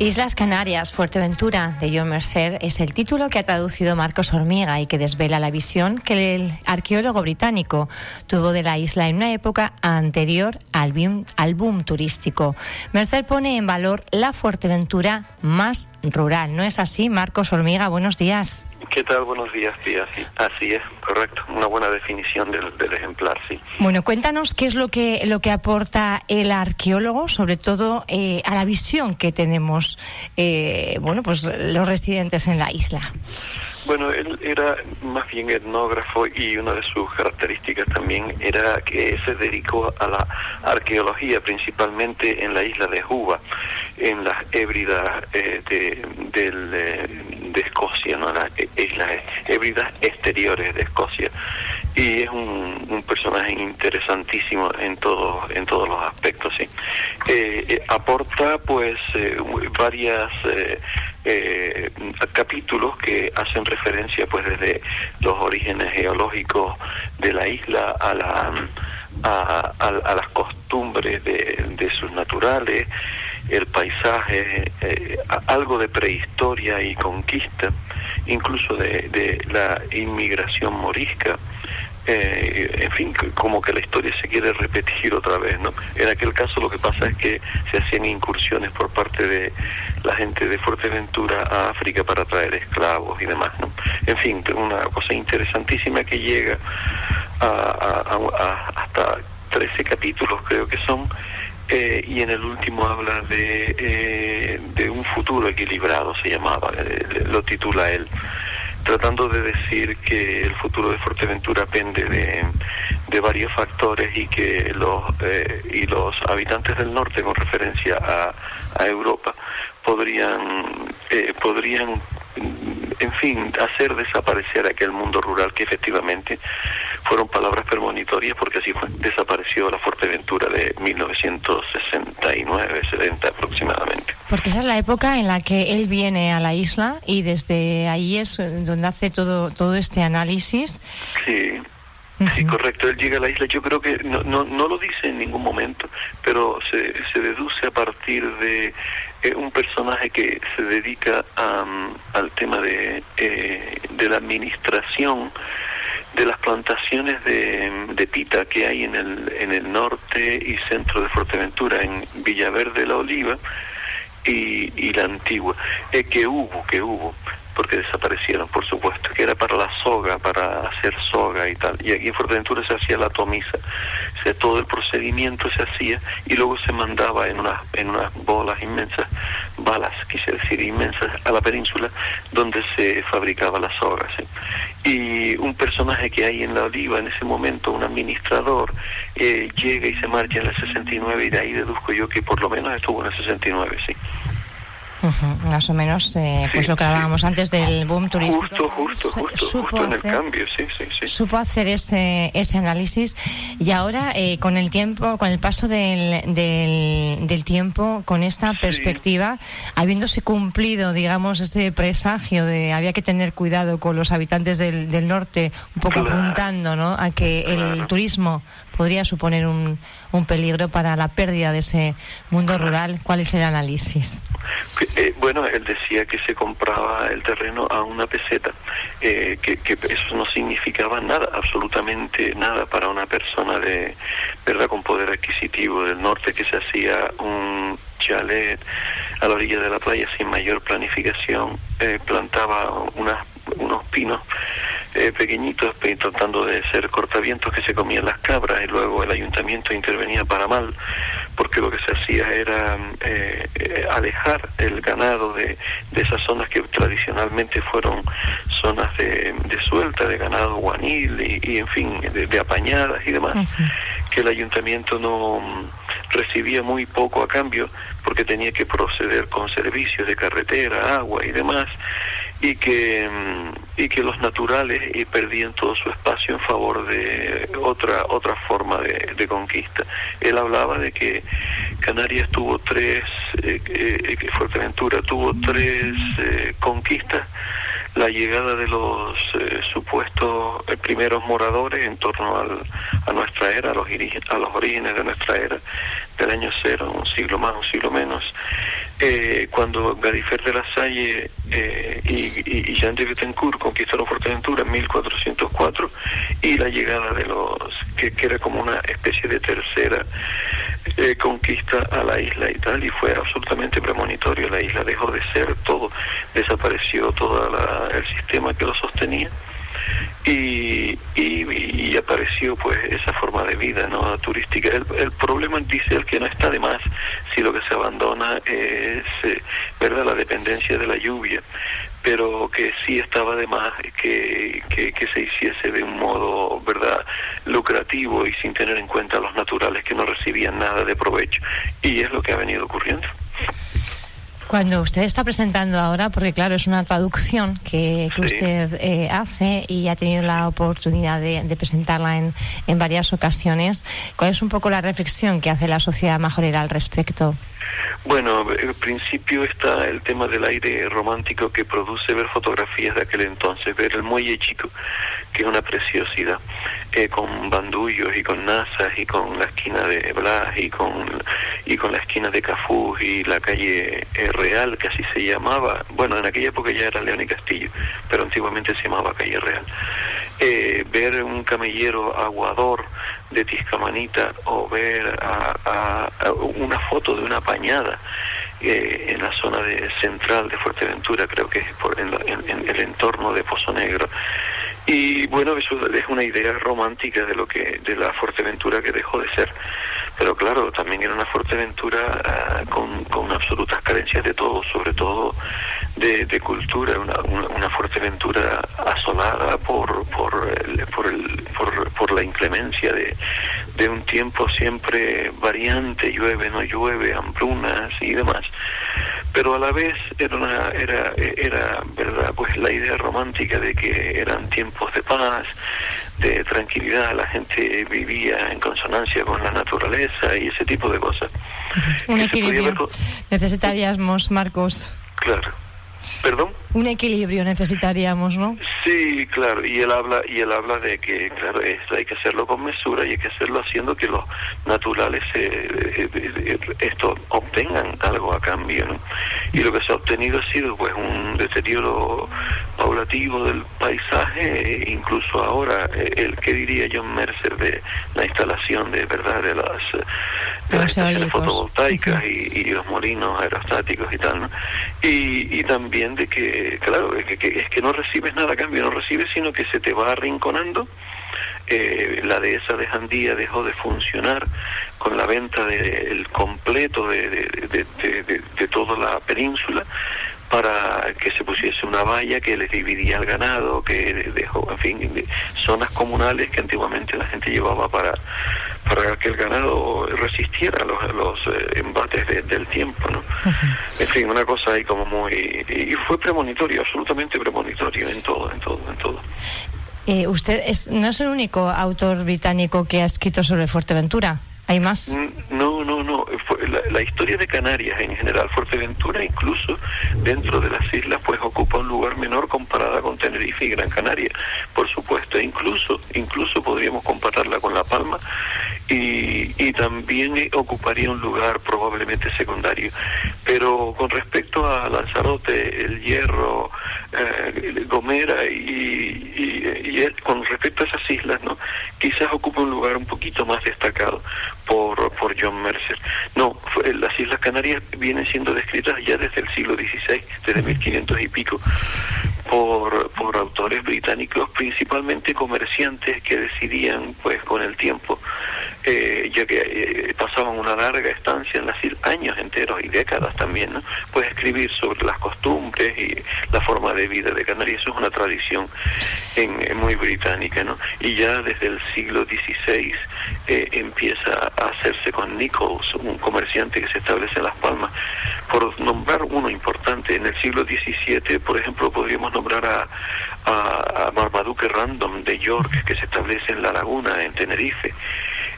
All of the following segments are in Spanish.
Islas Canarias, Fuerteventura, de John Mercer, es el título que ha traducido Marcos Hormiga y que desvela la visión que el arqueólogo británico tuvo de la isla en una época anterior al boom, turístico. Mercer pone en valor la Fuerteventura más rural. ¿No es así, Marcos Hormiga? Buenos días. ¿Qué tal? Buenos días. Sí, así es, correcto. Una buena definición del, del, ejemplar, sí. Bueno, cuéntanos qué es lo que, lo que aporta el arqueólogo, sobre todo eh, a la visión que tenemos, eh, bueno, pues los residentes en la isla. Bueno, él era más bien etnógrafo y una de sus características también era que se dedicó a la arqueología, principalmente en la isla de Juba, en las hébridas eh, de, del, eh, de Escocia, ¿no? las islas hébridas exteriores de Escocia. Y es un, personaje interesantísimo en todos en todos los aspectos, sí. Eh, aporta pues varias eh, capítulos que hacen referencia pues desde los orígenes geológicos de la isla a la a, las costumbres de, sus naturales el paisaje eh, algo de prehistoria y conquista incluso de, la inmigración morisca eh, en fin, como que la historia se quiere repetir otra vez, ¿no? En aquel caso lo que pasa es que se hacían incursiones por parte de la gente de Fuerteventura a África para traer esclavos y demás, ¿no? En fin, una cosa interesantísima que llega a, hasta 13 capítulos creo que son, eh, y en el último habla de, eh, de un futuro equilibrado, se llamaba, eh, lo titula él tratando de decir que el futuro de Fuerteventura pende de, varios factores y que los eh, y los habitantes del norte con referencia a, a Europa podrían eh, podrían en fin hacer desaparecer aquel mundo rural que efectivamente fueron palabras premonitorias porque así fue. Desapareció la Fuerteventura de 1969 70 aproximadamente. Porque esa es la época en la que él viene a la isla y desde ahí es donde hace todo todo este análisis. Sí Sí, correcto. Él llega a la isla. Yo creo que no, no, no lo dice en ningún momento, pero se, se deduce a partir de eh, un personaje que se dedica a, al tema de, eh, de la administración de las plantaciones de, de, pita que hay en el, en el norte y centro de Fuerteventura, en Villaverde la Oliva y, y la Antigua, eh, que hubo, que hubo porque desaparecieron, por supuesto, que era para la soga, para hacer soga y tal. Y aquí en Fuerteventura se hacía la tomisa, o sea, todo el procedimiento se hacía y luego se mandaba en unas, en unas bolas inmensas, balas, quise decir, inmensas, a la península, donde se fabricaba la soga. ¿sí? Y un personaje que hay en la oliva en ese momento, un administrador, eh, llega y se marcha en el 69 y de ahí deduzco yo que por lo menos estuvo en el 69, sí. Uh -huh, más o menos, eh, pues lo que hablábamos sí. antes del boom turístico. Justo, justo, justo, supo justo en hacer, el cambio, sí. Supo hacer ese, ese análisis y ahora eh, con el tiempo, con el paso del, del, del tiempo, con esta perspectiva, habiéndose cumplido, digamos, ese presagio de había que tener cuidado con los habitantes del, del norte, un poco Claro. apuntando ¿no? a que el turismo podría suponer un, un peligro para la pérdida de ese mundo rural. ¿Cuál es el análisis? Eh, bueno, él decía que se compraba el terreno a una peseta, eh, que, que eso no significaba nada, absolutamente nada para una persona de verdad con poder adquisitivo del norte que se hacía un chalet a la orilla de la playa sin mayor planificación, eh, plantaba unas, unos pinos eh, pequeñitos pe- tratando de ser cortavientos que se comían las cabras y luego el ayuntamiento intervenía para mal porque lo que se hacía era eh, eh, alejar el ganado de, de esas zonas que tradicionalmente fueron zonas de, de suelta de ganado guanil y, y en fin de, de apañadas y demás que el ayuntamiento no mm, recibía muy poco a cambio porque tenía que proceder con servicios de carretera, agua y demás y que y que los naturales eh, perdían todo su espacio en favor de otra otra forma de, de conquista. Él hablaba de que Canarias tuvo tres, eh, eh, que Fuerteventura tuvo tres eh, conquistas la llegada de los eh, supuestos eh, primeros moradores en torno al, a nuestra era, a los, a los orígenes de nuestra era, del año cero, un siglo más, un siglo menos, eh, cuando Gadifer de la Salle eh, y, Jean de Betancourt conquistaron Fuerteventura en 1404 y la llegada de los, que, era como una especie de tercera eh, conquista a la isla y tal, y fue absolutamente premonitorio. La isla dejó de ser todo, desapareció todo el sistema que lo sostenía y, y, apareció pues esa forma de vida no turística. El, el, problema dice el que no está de más si lo que se abandona es eh, verdad la dependencia de la lluvia pero que sí estaba de más que, que, que, se hiciese de un modo verdad lucrativo y sin tener en cuenta los naturales que no recibían nada de provecho. Y es lo que ha venido ocurriendo. Cuando usted está presentando ahora, porque claro, es una traducción que, usted eh, hace y ha tenido la oportunidad de, presentarla en, en, varias ocasiones, ¿cuál es un poco la reflexión que hace la sociedad majorera al respecto? Bueno, en principio está el tema del aire romántico que produce ver fotografías de aquel entonces, ver el muelle chico, que es una preciosidad, eh, con bandullos y con nazas y con la esquina de Blas y con, y con la esquina de Cafú y la calle eh, Real, que así se llamaba. Bueno, en aquella época ya era León y Castillo, pero antiguamente se llamaba calle Real. Eh, ver un camellero aguador de Tiscamanita o ver a, una foto de una pañada eh, en la zona de central de Fuerteventura, creo que es por, en, el entorno de Pozo Negro. Y bueno, eso es una idea romántica de lo que de la Fuerteventura que dejó de ser pero claro, también era una Fuerteventura ah, con, absolutas carencias de todo, sobre todo de, cultura, una, Fuerteventura asolada por, por, el, por, el, por, por, la inclemencia de, de un tiempo siempre variante, llueve, no llueve, hambrunas y demás. Pero a la vez era una, era era verdad pues la idea romántica de que eran tiempos de paz de tranquilidad la gente vivía en consonancia con la naturaleza y ese tipo de cosas. Un equilibrio. necesitaríamos Marcos. Claro. Perdón un equilibrio necesitaríamos, ¿no? Sí, claro, y él habla y él habla de que claro, esto hay que hacerlo con mesura y hay que hacerlo haciendo que los naturales eh, eh, esto obtengan algo a cambio, ¿no? Y lo que se ha obtenido ha sido pues un deterioro paulativo del paisaje, e incluso ahora eh, el que diría John Mercer de la instalación de verdad de las, de fotovoltaicas y, los molinos aerostáticos y tal, ¿no? Y, y también de que claro, es que, es que no recibes nada a cambio, no recibes, sino que se te va arrinconando. Eh, la dehesa de Jandía dejó de funcionar con la venta del completo de, de, toda la península para que se pusiese una valla que les dividía el ganado, que dejó, en fin, zonas comunales que antiguamente la gente llevaba para, para que el ganado resistiera los, los eh, embates del tiempo, ¿no? En fin, una cosa ahí como muy... Y fue premonitorio, absolutamente premonitorio en todo, en todo, en todo. Eh, usted es, no es el único autor británico que ha escrito sobre Fuerteventura. Mm, no, no, no. La, historia de Canarias en general, Fuerteventura incluso dentro de las islas, pues ocupa un lugar menor comparada con Tenerife y Gran Canaria, por supuesto. Incluso, incluso podríamos compararla con La Palma y, y también ocuparía un lugar probablemente secundario. Pero con respecto a Lanzarote, El Hierro, eh, Gomera y, con respecto a esas islas, ¿no? quizás ocupa un lugar un poquito más destacado por, por John Mercer. No, las Islas Canarias vienen siendo descritas ya desde el siglo XVI, desde 1500 y pico, por, por autores británicos, principalmente comerciantes que decidían, pues con el tiempo, eh, ya que eh, pasaban una larga estancia en las islas, años enteros y décadas también, ¿no? pues escribir sobre las costumbres y la forma de vida de Canarias, es una tradición en, muy británica, ¿no? Y ya desde el siglo XVI eh, empieza a hacerse con Nichols, un comerciante que se establece en Las Palmas. Por nombrar uno importante, en el siglo XVII, por ejemplo, podríamos nombrar a, a, Random de York, que se establece en La Laguna, en Tenerife.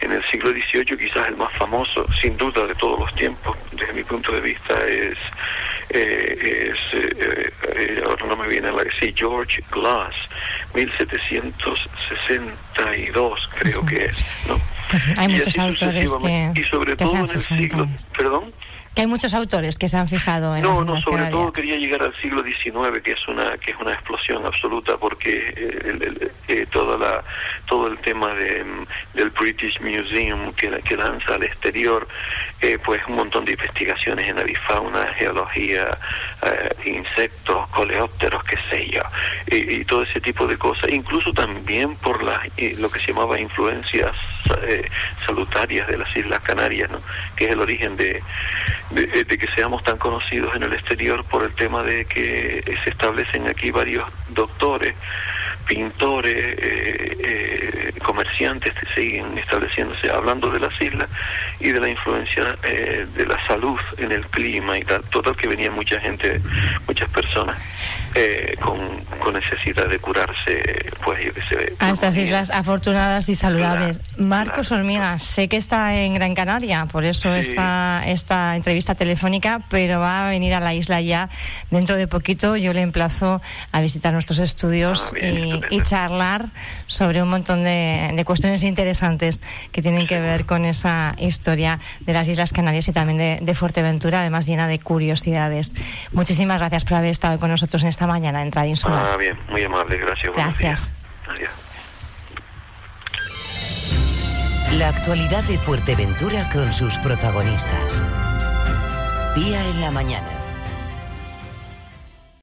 En el siglo XVIII quizás el más famoso, sin duda de todos los tiempos, desde mi punto de vista, es, eh, es eh, eh, ahora no me viene la que sí, George Glass, 1762 creo que es, ¿no? Hay muchos autores que. Y sobre todo en el siglo. ¿Perdón? Hay muchos autores que se han fijado en no no sobre todo quería llegar al siglo XIX que es una que es una explosión absoluta porque eh, eh, toda la todo el tema de, del British Museum que, que lanza al exterior eh, pues un montón de investigaciones en avifauna geología insectos coleópteros qué sé yo y, todo ese tipo de cosas incluso también por la, lo que se llamaba influencias salutarias de las Islas Canarias ¿no? que es el origen de de, que seamos tan conocidos en el exterior por el tema de que se establecen aquí varios doctores pintores, eh, eh, comerciantes siguen estableciéndose, hablando de las islas y de la influencia eh, de la salud en el clima y tal. Total que venía mucha gente, muchas personas con, con, necesidad de curarse, pues yo sé. A estas islas afortunadas y saludables. Marcos Hormiga, sé que está en Gran Canaria, por eso esta, esta entrevista telefónica, pero va a venir a la isla ya dentro de poquito. Yo le emplazo a visitar nuestros estudios ah, y y, charlar sobre un montón de, cuestiones interesantes que tienen que ver con esa historia de las Islas Canarias y también de, Fuerteventura, además llena de curiosidades. Muchísimas gracias por haber estado con nosotros en esta mañana en Radio Insular. Ah, bien, muy amable, gracias. Gracias. La actualidad de Fuerteventura con sus protagonistas. Día en la mañana.